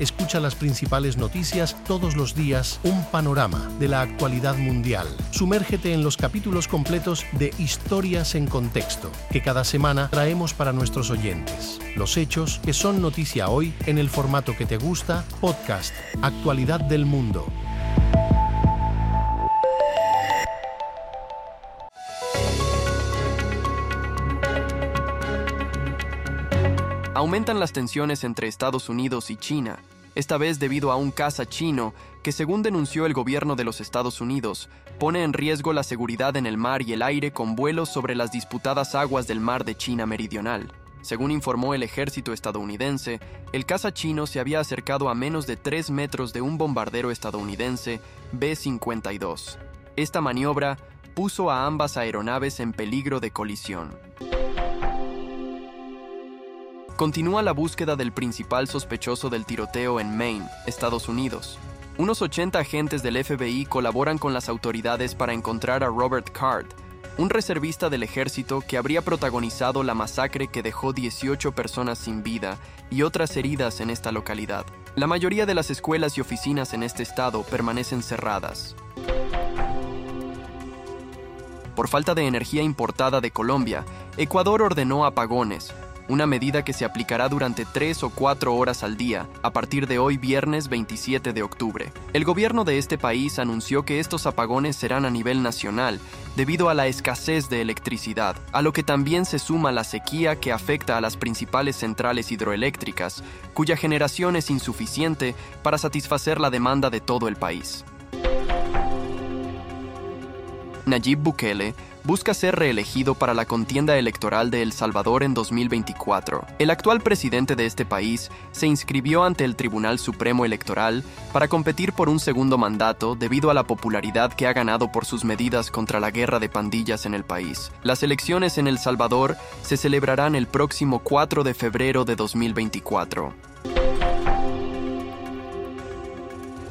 Escucha las principales noticias todos los días, un panorama de la actualidad mundial. Sumérgete en los capítulos completos de Historias en Contexto, que cada semana traemos para nuestros oyentes. Los hechos que son noticia hoy en el formato que te gusta, podcast, Actualidad del Mundo. Aumentan las tensiones entre Estados Unidos y China, esta vez debido a un caza chino que, según denunció el gobierno de los Estados Unidos, pone en riesgo la seguridad en el mar y el aire con vuelos sobre las disputadas aguas del mar de China Meridional. Según informó el ejército estadounidense, el caza chino se había acercado a menos de 3 metros de un bombardero estadounidense B-52. Esta maniobra puso a ambas aeronaves en peligro de colisión. Continúa la búsqueda del principal sospechoso del tiroteo en Maine, Estados Unidos. Unos 80 agentes del FBI colaboran con las autoridades para encontrar a Robert Card, un reservista del ejército que habría protagonizado la masacre que dejó 18 personas sin vida y otras heridas en esta localidad. La mayoría de las escuelas y oficinas en este estado permanecen cerradas. Por falta de energía importada de Colombia, Ecuador ordenó apagones, una medida que se aplicará durante tres o cuatro horas al día, a partir de hoy viernes 27 de octubre. El gobierno de este país anunció que estos apagones serán a nivel nacional, debido a la escasez de electricidad, a lo que también se suma la sequía que afecta a las principales centrales hidroeléctricas, cuya generación es insuficiente para satisfacer la demanda de todo el país. Nayib Bukele busca ser reelegido para la contienda electoral de El Salvador en 2024. El actual presidente de este país se inscribió ante el Tribunal Supremo Electoral para competir por un segundo mandato debido a la popularidad que ha ganado por sus medidas contra la guerra de pandillas en el país. Las elecciones en El Salvador se celebrarán el próximo 4 de febrero de 2024.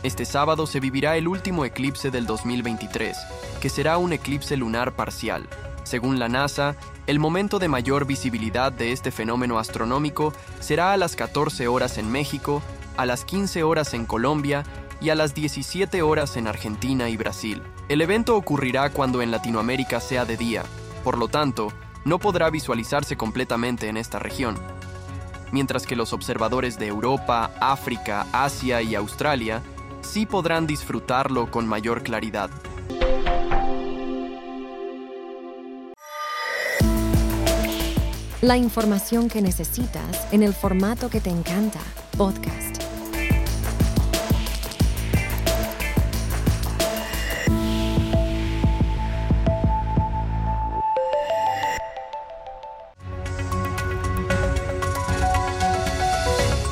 Este sábado se vivirá el último eclipse del 2023, que será un eclipse lunar parcial. Según la NASA, el momento de mayor visibilidad de este fenómeno astronómico será a las 14 horas en México, a las 15 horas en Colombia y a las 17 horas en Argentina y Brasil. El evento ocurrirá cuando en Latinoamérica sea de día, por lo tanto, no podrá visualizarse completamente en esta región. Mientras que los observadores de Europa, África, Asia y Australia sí podrán disfrutarlo con mayor claridad. La información que necesitas en el formato que te encanta, podcast.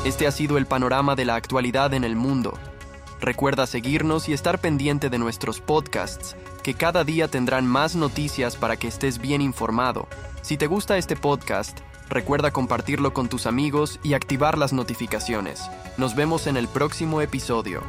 Este ha sido el panorama de la actualidad en el mundo. Recuerda seguirnos y estar pendiente de nuestros podcasts, que cada día tendrán más noticias para que estés bien informado. Si te gusta este podcast, recuerda compartirlo con tus amigos y activar las notificaciones. Nos vemos en el próximo episodio.